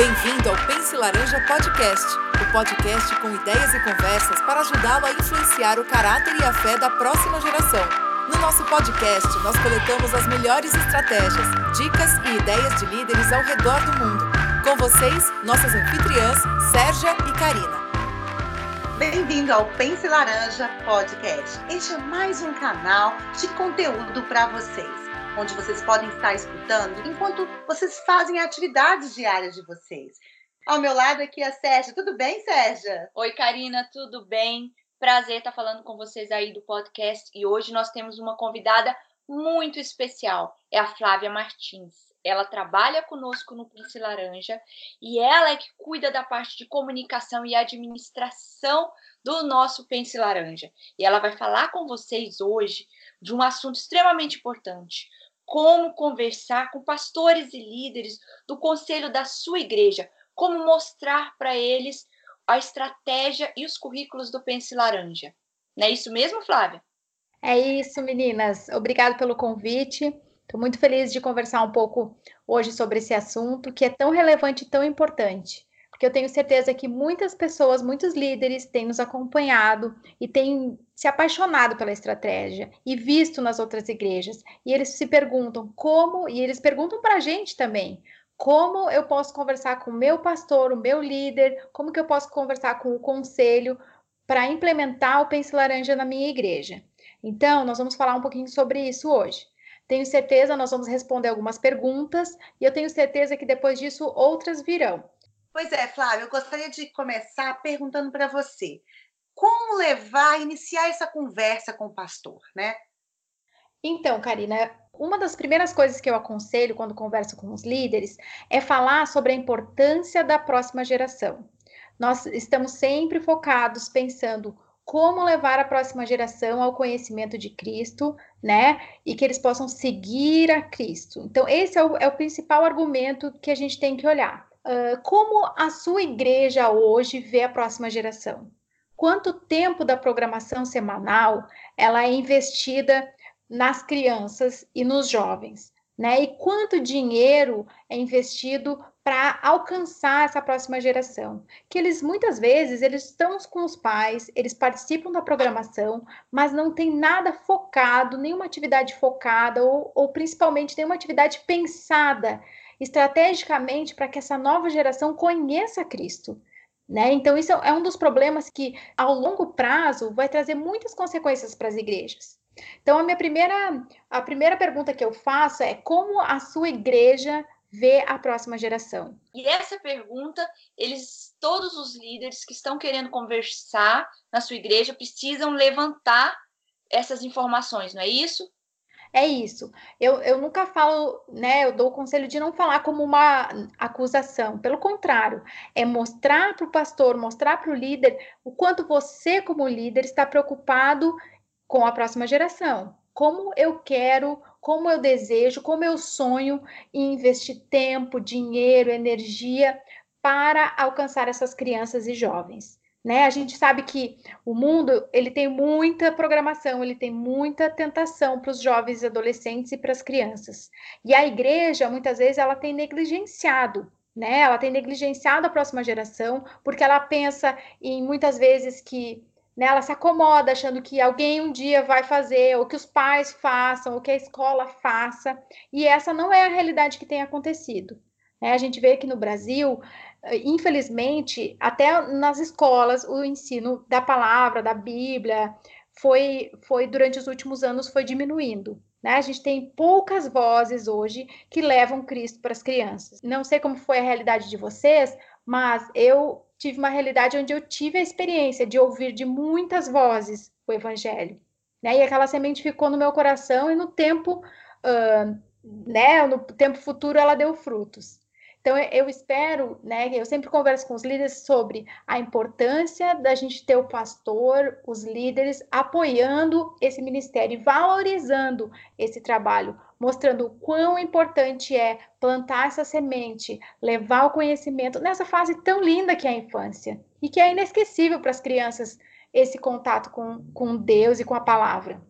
Bem-vindo ao Pense Laranja Podcast, o podcast com ideias e conversas para ajudá-lo a influenciar o caráter e a fé da próxima geração. No nosso podcast, nós coletamos as melhores estratégias, dicas e ideias de líderes ao redor do mundo. Com vocês, nossas anfitriãs, Sérgia e Karina. Bem-vindo ao Pense Laranja Podcast. Este é mais um canal de conteúdo para vocês onde vocês podem estar escutando enquanto vocês fazem atividades diárias de vocês. Ao meu lado aqui é a Sérgia. Tudo bem, Sérgia? Oi, Karina, tudo bem? Prazer estar falando com vocês aí do podcast e hoje nós temos uma convidada muito especial. É a Flávia Martins. Ela trabalha conosco no Prince Laranja e ela é que cuida da parte de comunicação e administração do nosso Pense Laranja. E ela vai falar com vocês hoje de um assunto extremamente importante: como conversar com pastores e líderes do conselho da sua igreja, como mostrar para eles a estratégia e os currículos do Pense Laranja. Não é isso mesmo, Flávia? É isso, meninas. Obrigado pelo convite. Estou muito feliz de conversar um pouco hoje sobre esse assunto que é tão relevante e tão importante porque eu tenho certeza que muitas pessoas, muitos líderes têm nos acompanhado e têm se apaixonado pela estratégia e visto nas outras igrejas. E eles se perguntam como, e eles perguntam para a gente também, como eu posso conversar com o meu pastor, o meu líder, como que eu posso conversar com o conselho para implementar o Pense Laranja na minha igreja. Então, nós vamos falar um pouquinho sobre isso hoje. Tenho certeza, nós vamos responder algumas perguntas e eu tenho certeza que depois disso outras virão. Pois é, Flávio, eu gostaria de começar perguntando para você. Como levar, iniciar essa conversa com o pastor, né? Então, Karina, uma das primeiras coisas que eu aconselho quando converso com os líderes é falar sobre a importância da próxima geração. Nós estamos sempre focados pensando como levar a próxima geração ao conhecimento de Cristo, né? E que eles possam seguir a Cristo. Então, esse é o, é o principal argumento que a gente tem que olhar. Uh, como a sua igreja hoje vê a próxima geração? Quanto tempo da programação semanal ela é investida nas crianças e nos jovens? Né? E quanto dinheiro é investido para alcançar essa próxima geração? Que eles muitas vezes eles estão com os pais, eles participam da programação, mas não tem nada focado, nenhuma atividade focada ou, ou principalmente nenhuma atividade pensada estrategicamente para que essa nova geração conheça Cristo. Né? Então, isso é um dos problemas que, ao longo prazo, vai trazer muitas consequências para as igrejas. Então, a minha primeira, a primeira pergunta que eu faço é como a sua igreja vê a próxima geração? E essa pergunta, eles, todos os líderes que estão querendo conversar na sua igreja precisam levantar essas informações, não é isso? É isso. Eu, eu nunca falo, né? Eu dou o conselho de não falar como uma acusação. Pelo contrário, é mostrar para o pastor, mostrar para o líder o quanto você, como líder, está preocupado com a próxima geração. Como eu quero, como eu desejo, como eu sonho em investir tempo, dinheiro, energia para alcançar essas crianças e jovens. Né? A gente sabe que o mundo ele tem muita programação, ele tem muita tentação para os jovens adolescentes e para as crianças. E a igreja, muitas vezes, ela tem negligenciado, né? Ela tem negligenciado a próxima geração, porque ela pensa em muitas vezes que né, ela se acomoda achando que alguém um dia vai fazer, ou que os pais façam, ou que a escola faça, e essa não é a realidade que tem acontecido. Né? A gente vê que no Brasil infelizmente, até nas escolas, o ensino da palavra, da Bíblia, foi, foi durante os últimos anos foi diminuindo. Né? A gente tem poucas vozes hoje que levam Cristo para as crianças. Não sei como foi a realidade de vocês, mas eu tive uma realidade onde eu tive a experiência de ouvir de muitas vozes o Evangelho. Né? E aquela semente ficou no meu coração e no tempo, uh, né, no tempo futuro ela deu frutos. Então, eu espero, né, eu sempre converso com os líderes sobre a importância da gente ter o pastor, os líderes apoiando esse ministério e valorizando esse trabalho, mostrando o quão importante é plantar essa semente, levar o conhecimento nessa fase tão linda que é a infância e que é inesquecível para as crianças esse contato com, com Deus e com a palavra.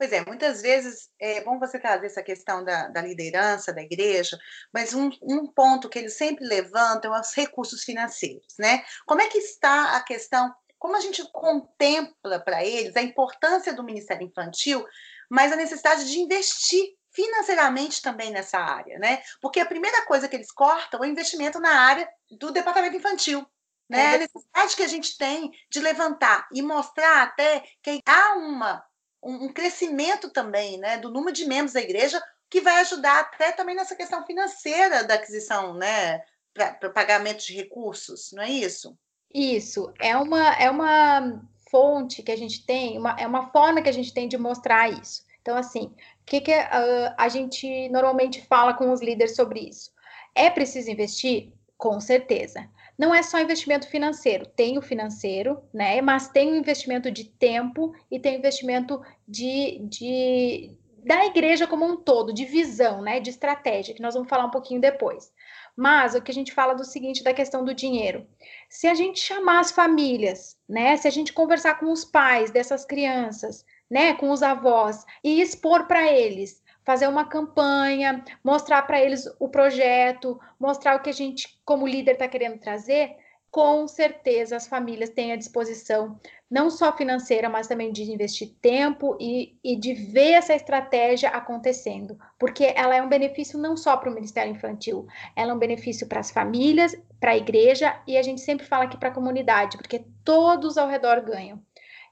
Pois é, muitas vezes é bom você trazer essa questão da, da liderança da igreja, mas um, um, ponto que eles sempre levantam é os recursos financeiros, né? Como é que está a questão, como a gente contempla para eles a importância do Ministério Infantil, mas a necessidade de investir financeiramente também nessa área, né? Porque a primeira coisa que eles cortam é o investimento na área do departamento infantil. Né? É. A necessidade que a gente tem de levantar e mostrar até que há uma um, um crescimento também né, do número de membros da igreja, que vai ajudar até também nessa questão financeira da aquisição, né, para pagamento de recursos, não é isso? Isso, é uma, é uma fonte que a gente tem, uma, é uma forma que a gente tem de mostrar isso. Então, assim, o que, que uh, a gente normalmente fala com os líderes sobre isso? É preciso investir? Com certeza não é só investimento financeiro, tem o financeiro, né? Mas tem o investimento de tempo e tem o investimento de, de da igreja como um todo, de visão, né? De estratégia, que nós vamos falar um pouquinho depois. Mas o que a gente fala do seguinte da questão do dinheiro. Se a gente chamar as famílias, né? Se a gente conversar com os pais dessas crianças, né, com os avós e expor para eles fazer uma campanha, mostrar para eles o projeto, mostrar o que a gente, como líder, está querendo trazer, com certeza as famílias têm à disposição, não só financeira, mas também de investir tempo e, e de ver essa estratégia acontecendo, porque ela é um benefício não só para o Ministério Infantil, ela é um benefício para as famílias, para a igreja e a gente sempre fala aqui para a comunidade, porque todos ao redor ganham.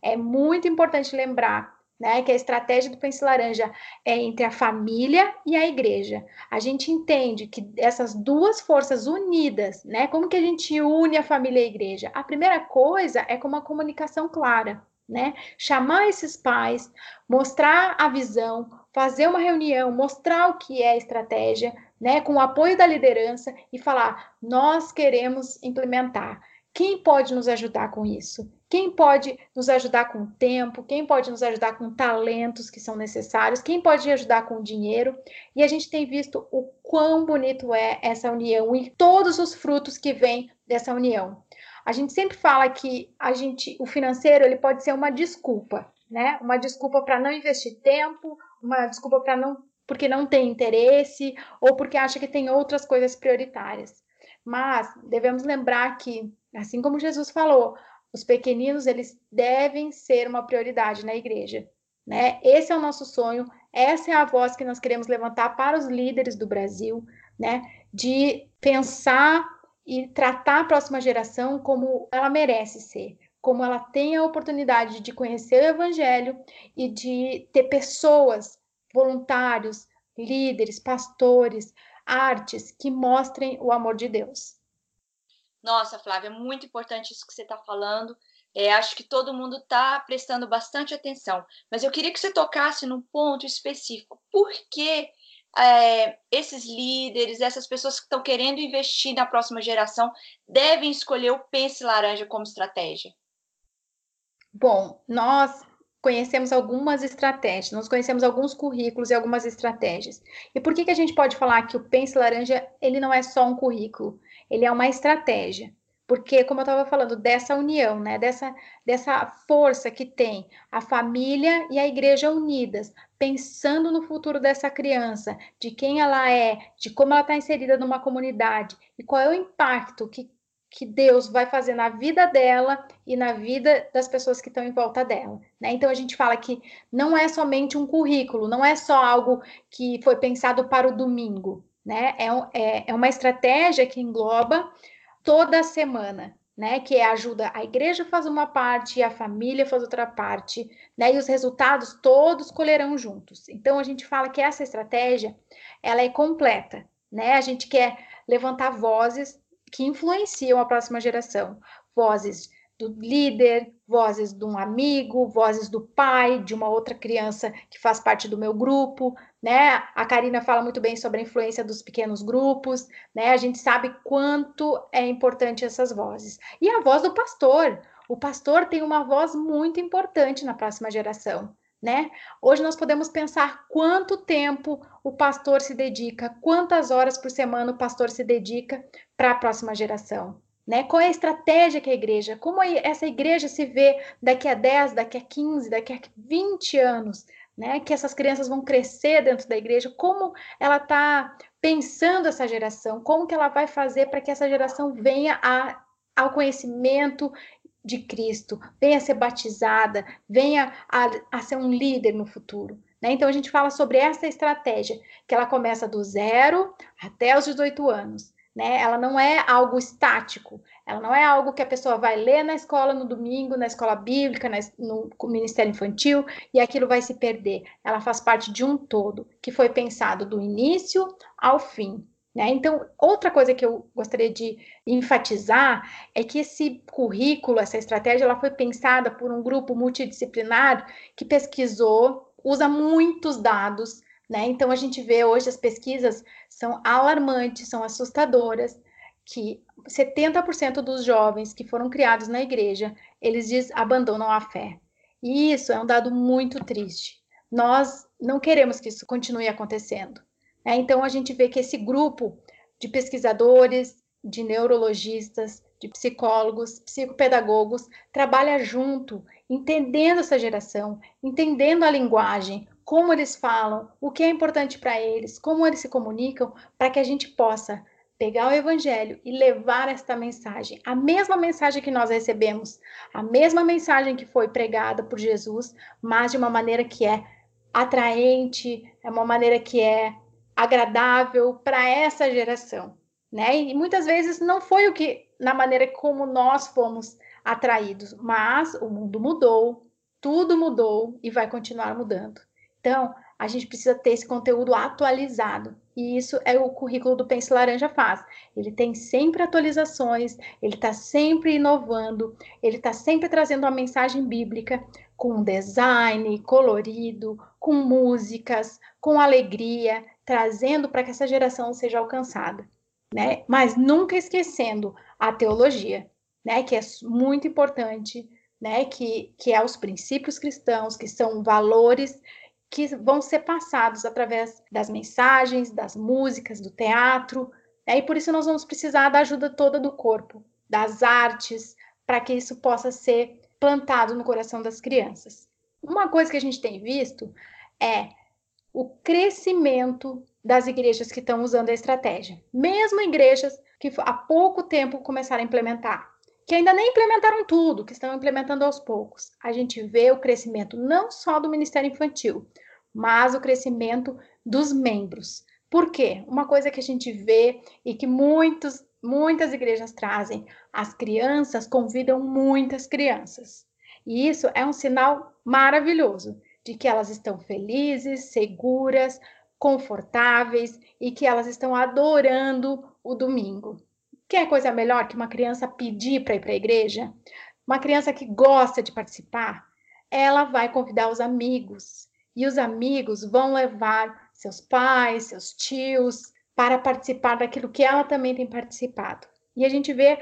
É muito importante lembrar né, que a estratégia do Pense Laranja é entre a família e a igreja. A gente entende que essas duas forças unidas, né, como que a gente une a família e a igreja? A primeira coisa é com uma comunicação clara, né? Chamar esses pais, mostrar a visão, fazer uma reunião, mostrar o que é a estratégia, né, com o apoio da liderança e falar: nós queremos implementar. Quem pode nos ajudar com isso? Quem pode nos ajudar com tempo? Quem pode nos ajudar com talentos que são necessários? Quem pode ajudar com dinheiro? E a gente tem visto o quão bonito é essa união e todos os frutos que vêm dessa união. A gente sempre fala que a gente, o financeiro, ele pode ser uma desculpa, né? Uma desculpa para não investir tempo, uma desculpa para não porque não tem interesse ou porque acha que tem outras coisas prioritárias. Mas devemos lembrar que, assim como Jesus falou, os pequeninos eles devem ser uma prioridade na igreja, né? Esse é o nosso sonho, essa é a voz que nós queremos levantar para os líderes do Brasil, né? De pensar e tratar a próxima geração como ela merece ser, como ela tem a oportunidade de conhecer o evangelho e de ter pessoas, voluntários, líderes, pastores, artes que mostrem o amor de Deus. Nossa, Flávia, é muito importante isso que você está falando. É, acho que todo mundo está prestando bastante atenção. Mas eu queria que você tocasse num ponto específico. Por que é, esses líderes, essas pessoas que estão querendo investir na próxima geração, devem escolher o Pense Laranja como estratégia? Bom, nós conhecemos algumas estratégias, nós conhecemos alguns currículos e algumas estratégias. E por que, que a gente pode falar que o Pense Laranja ele não é só um currículo? Ele é uma estratégia. Porque, como eu estava falando, dessa união, né, dessa, dessa força que tem a família e a igreja unidas, pensando no futuro dessa criança, de quem ela é, de como ela está inserida numa comunidade e qual é o impacto que, que Deus vai fazer na vida dela e na vida das pessoas que estão em volta dela. Né? Então, a gente fala que não é somente um currículo, não é só algo que foi pensado para o domingo, né? É, é, é uma estratégia que engloba toda a semana, né? Que é ajuda a igreja faz uma parte a família faz outra parte, né? E os resultados todos colherão juntos. Então a gente fala que essa estratégia ela é completa, né? A gente quer levantar vozes que influenciam a próxima geração, vozes do líder, vozes de um amigo, vozes do pai, de uma outra criança que faz parte do meu grupo, né? A Karina fala muito bem sobre a influência dos pequenos grupos, né? A gente sabe quanto é importante essas vozes. E a voz do pastor. O pastor tem uma voz muito importante na próxima geração. Né? Hoje nós podemos pensar quanto tempo o pastor se dedica, quantas horas por semana o pastor se dedica para a próxima geração. Né? Qual é a estratégia que a igreja, como essa igreja se vê daqui a 10, daqui a 15, daqui a 20 anos, né? Que essas crianças vão crescer dentro da igreja, como ela está pensando essa geração, como que ela vai fazer para que essa geração venha a, ao conhecimento de Cristo, venha a ser batizada, venha a, a ser um líder no futuro. Né? Então a gente fala sobre essa estratégia, que ela começa do zero até os 18 anos. Né? Ela não é algo estático, ela não é algo que a pessoa vai ler na escola no domingo, na escola bíblica, no ministério infantil, e aquilo vai se perder. Ela faz parte de um todo, que foi pensado do início ao fim. Né? Então, outra coisa que eu gostaria de enfatizar é que esse currículo, essa estratégia, ela foi pensada por um grupo multidisciplinar que pesquisou, usa muitos dados, né? Então, a gente vê hoje as pesquisas são alarmantes, são assustadoras, que 70% dos jovens que foram criados na igreja, eles diz, abandonam a fé. E isso é um dado muito triste. Nós não queremos que isso continue acontecendo. Né? Então, a gente vê que esse grupo de pesquisadores, de neurologistas, de psicólogos, psicopedagogos, trabalha junto, entendendo essa geração, entendendo a linguagem, como eles falam, o que é importante para eles, como eles se comunicam, para que a gente possa pegar o evangelho e levar esta mensagem, a mesma mensagem que nós recebemos, a mesma mensagem que foi pregada por Jesus, mas de uma maneira que é atraente, é uma maneira que é agradável para essa geração, né? E muitas vezes não foi o que na maneira como nós fomos atraídos, mas o mundo mudou, tudo mudou e vai continuar mudando. Então, a gente precisa ter esse conteúdo atualizado. E isso é o currículo do Pense Laranja faz. Ele tem sempre atualizações, ele está sempre inovando, ele está sempre trazendo uma mensagem bíblica com design colorido, com músicas, com alegria, trazendo para que essa geração seja alcançada, né? Mas nunca esquecendo a teologia, né? Que é muito importante, né? Que, que é os princípios cristãos, que são valores que vão ser passados através das mensagens, das músicas, do teatro, né? e por isso nós vamos precisar da ajuda toda do corpo, das artes, para que isso possa ser plantado no coração das crianças. Uma coisa que a gente tem visto é o crescimento das igrejas que estão usando a estratégia, mesmo igrejas que há pouco tempo começaram a implementar, que ainda nem implementaram tudo, que estão implementando aos poucos. A gente vê o crescimento não só do Ministério Infantil, mas o crescimento dos membros. Por quê? Uma coisa que a gente vê e que muitos, muitas igrejas trazem, as crianças convidam muitas crianças. E isso é um sinal maravilhoso de que elas estão felizes, seguras, confortáveis e que elas estão adorando o domingo. Quer coisa melhor que uma criança pedir para ir para a igreja? Uma criança que gosta de participar, ela vai convidar os amigos e os amigos vão levar seus pais, seus tios para participar daquilo que ela também tem participado. E a gente vê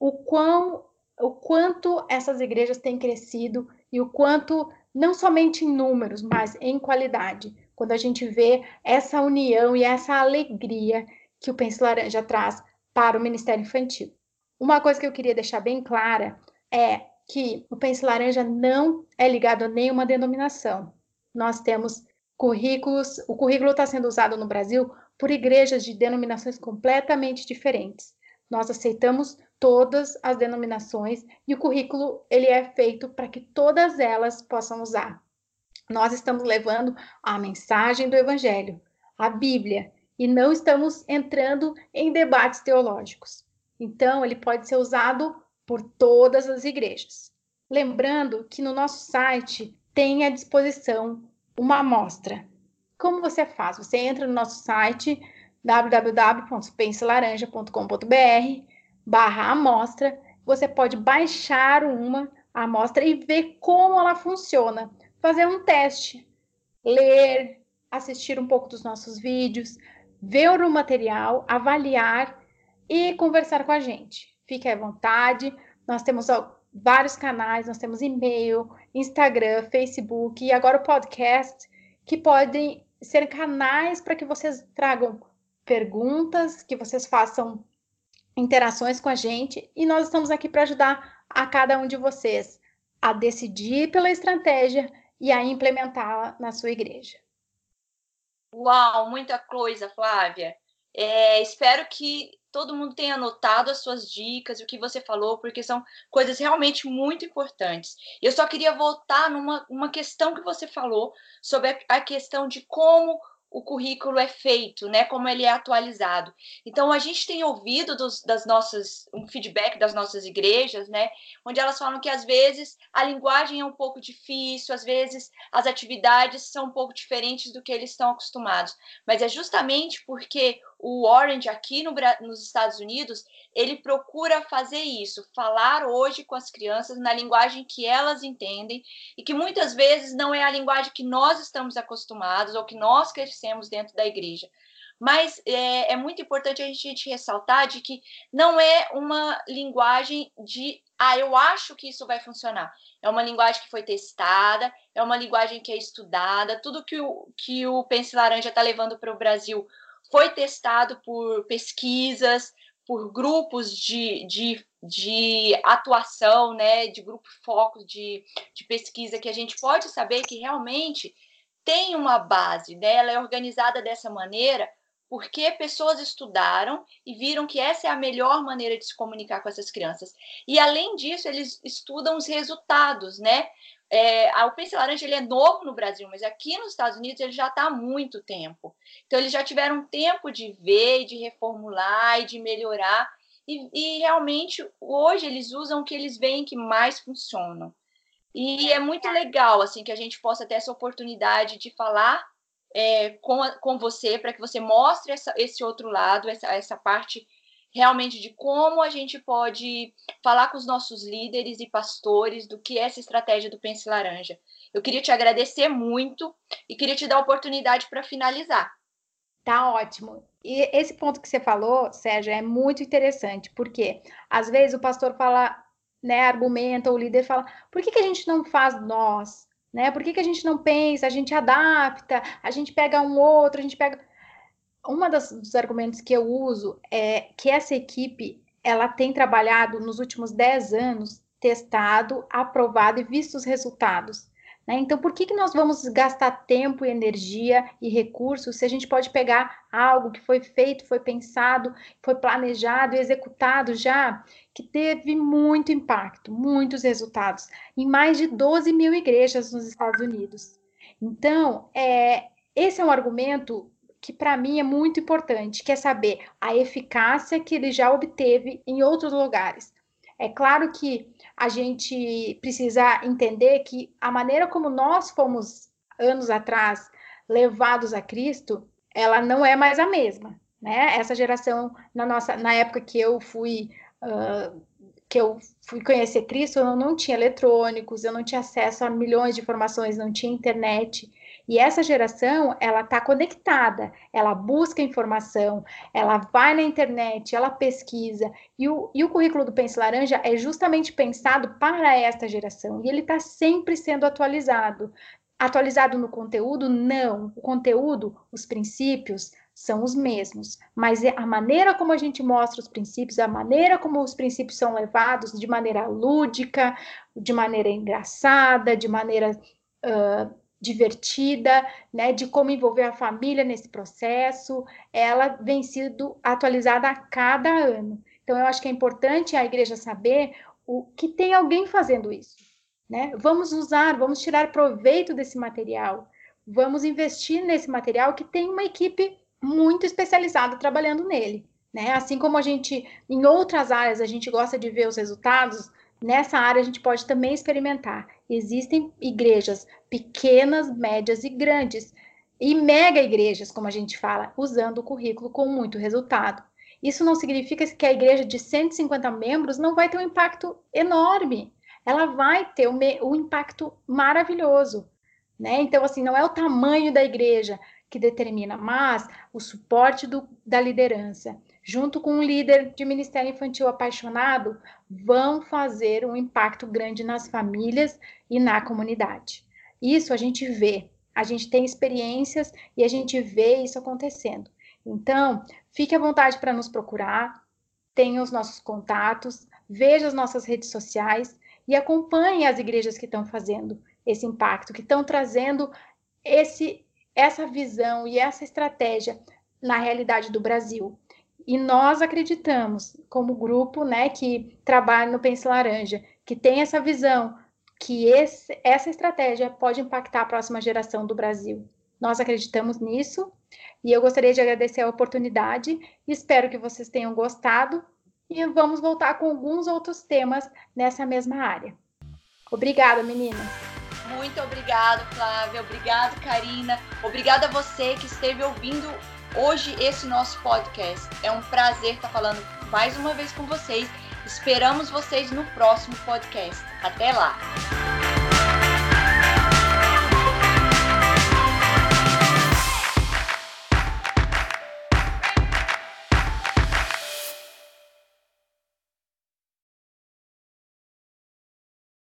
o quão o quanto essas igrejas têm crescido e o quanto não somente em números, mas em qualidade. Quando a gente vê essa união e essa alegria que o Pense Laranja traz para o Ministério Infantil. Uma coisa que eu queria deixar bem clara é que o Pense Laranja não é ligado a nenhuma denominação. Nós temos currículos, o currículo está sendo usado no Brasil por igrejas de denominações completamente diferentes. Nós aceitamos todas as denominações e o currículo ele é feito para que todas elas possam usar. Nós estamos levando a mensagem do evangelho, a Bíblia, e não estamos entrando em debates teológicos. Então, ele pode ser usado por todas as igrejas. Lembrando que no nosso site tem à disposição uma amostra. Como você faz? Você entra no nosso site www.penselaranja.com.br barra amostra, você pode baixar uma amostra e ver como ela funciona. Fazer um teste, ler, assistir um pouco dos nossos vídeos, ver o material, avaliar e conversar com a gente. Fique à vontade. Nós temos vários canais, nós temos e-mail, Instagram, Facebook e agora o podcast, que podem ser canais para que vocês tragam perguntas, que vocês façam interações com a gente e nós estamos aqui para ajudar a cada um de vocês a decidir pela estratégia e a implementá-la na sua igreja. Uau, muita coisa, Flávia. É, espero que todo mundo tenha anotado as suas dicas, o que você falou, porque são coisas realmente muito importantes. Eu só queria voltar numa uma questão que você falou sobre a questão de como o currículo é feito, né? Como ele é atualizado. Então a gente tem ouvido dos, das nossas um feedback das nossas igrejas, né? Onde elas falam que às vezes a linguagem é um pouco difícil, às vezes as atividades são um pouco diferentes do que eles estão acostumados. Mas é justamente porque o Orange aqui no, nos Estados Unidos, ele procura fazer isso, falar hoje com as crianças na linguagem que elas entendem e que muitas vezes não é a linguagem que nós estamos acostumados ou que nós crescemos dentro da igreja. Mas é, é muito importante a gente ressaltar de que não é uma linguagem de ah, eu acho que isso vai funcionar. É uma linguagem que foi testada, é uma linguagem que é estudada, tudo que o, que o Pense Laranja está levando para o Brasil foi testado por pesquisas, por grupos de, de, de atuação, né, de grupo foco de, de pesquisa, que a gente pode saber que realmente tem uma base, né? ela é organizada dessa maneira porque pessoas estudaram e viram que essa é a melhor maneira de se comunicar com essas crianças. E além disso, eles estudam os resultados, né? É, o Pense Laranja ele é novo no Brasil, mas aqui nos Estados Unidos ele já está há muito tempo. Então, eles já tiveram tempo de ver, de reformular e de melhorar. E, e realmente, hoje, eles usam o que eles veem que mais funcionam. E é muito legal assim que a gente possa ter essa oportunidade de falar é, com, com você, para que você mostre essa, esse outro lado, essa, essa parte realmente de como a gente pode falar com os nossos líderes e pastores do que é essa estratégia do Pense Laranja. Eu queria te agradecer muito e queria te dar a oportunidade para finalizar. Tá ótimo. E esse ponto que você falou, Sérgio, é muito interessante, porque às vezes o pastor fala, né, argumenta, o líder fala, por que, que a gente não faz nós? Né? Por que, que a gente não pensa, a gente adapta, a gente pega um outro, a gente pega uma das, dos argumentos que eu uso é que essa equipe ela tem trabalhado nos últimos 10 anos, testado, aprovado e visto os resultados. Né? Então, por que, que nós vamos gastar tempo, energia e recursos se a gente pode pegar algo que foi feito, foi pensado, foi planejado e executado já, que teve muito impacto, muitos resultados, em mais de 12 mil igrejas nos Estados Unidos. Então, é, esse é um argumento que para mim é muito importante, que é saber a eficácia que ele já obteve em outros lugares. É claro que a gente precisa entender que a maneira como nós fomos anos atrás levados a Cristo, ela não é mais a mesma, né? Essa geração na nossa, na época que eu fui uh, que eu fui conhecer Cristo, eu não tinha eletrônicos, eu não tinha acesso a milhões de informações, não tinha internet. E essa geração, ela está conectada, ela busca informação, ela vai na internet, ela pesquisa. E o, e o currículo do Pense Laranja é justamente pensado para esta geração. E ele está sempre sendo atualizado. Atualizado no conteúdo? Não. O conteúdo, os princípios, são os mesmos, mas é a maneira como a gente mostra os princípios, a maneira como os princípios são levados de maneira lúdica, de maneira engraçada, de maneira uh, divertida, né, de como envolver a família nesse processo, ela vem sendo atualizada a cada ano. Então, eu acho que é importante a igreja saber o que tem alguém fazendo isso, né? Vamos usar, vamos tirar proveito desse material, vamos investir nesse material que tem uma equipe muito especializada trabalhando nele, né? Assim como a gente, em outras áreas, a gente gosta de ver os resultados, nessa área a gente pode também experimentar. Existem igrejas pequenas, médias e grandes, e mega igrejas, como a gente fala, usando o currículo com muito resultado. Isso não significa que a igreja de 150 membros não vai ter um impacto enorme. Ela vai ter um, um impacto maravilhoso. Né? Então, assim, não é o tamanho da igreja que determina, mas o suporte do, da liderança, junto com um líder de ministério infantil apaixonado, vão fazer um impacto grande nas famílias e na comunidade. Isso a gente vê, a gente tem experiências e a gente vê isso acontecendo. Então, fique à vontade para nos procurar, tenha os nossos contatos, veja as nossas redes sociais e acompanhe as igrejas que estão fazendo. esse impacto, que estão trazendo esse, essa visão e essa estratégia na realidade do Brasil. E nós acreditamos, como grupo né, que trabalha no Pense Laranja, que tem essa visão, que esse, essa estratégia pode impactar a próxima geração do Brasil. Nós acreditamos nisso e eu gostaria de agradecer a oportunidade. Espero que vocês tenham gostado e vamos voltar com alguns outros temas nessa mesma área. Obrigada, meninas. Muito obrigado, Flávia. Obrigado, Karina. Obrigada a você que esteve ouvindo hoje esse nosso podcast. É um prazer estar falando mais uma vez com vocês. Esperamos vocês no próximo podcast. Até lá!